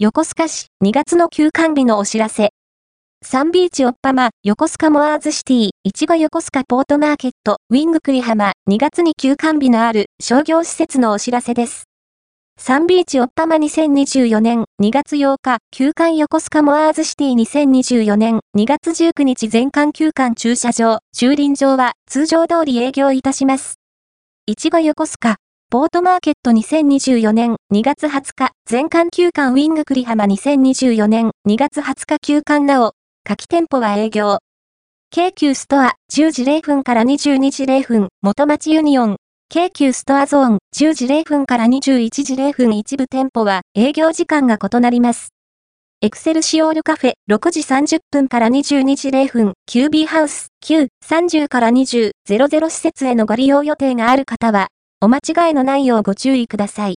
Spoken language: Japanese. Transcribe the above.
横須賀市2月の休館日のお知らせ。サンビーチオッパマ、横須賀モアーズシティ、いちご横須賀ポートマーケット、ウィング栗浜、2月に休館日のある商業施設のお知らせです。サンビーチオッパマ2024年2月8日、休館横須賀モアーズシティ2024年2月19日全館休館駐車場、駐輪場は通常通り営業いたします。いちご横須賀、ポートマーケット2024年2月20日、全館休館ウィング久里浜2024年2月20日休館なお、下記店舗は営業。京急ストア10時0分から22時0分元町ユニオン京急ストアゾーン10時0分から21時0分一部店舗は営業時間が異なります。エクセルシオールカフェ6時30分から22時0分 QBハウス9、30から20、00施設へのご利用予定がある方はお間違いのないようご注意ください。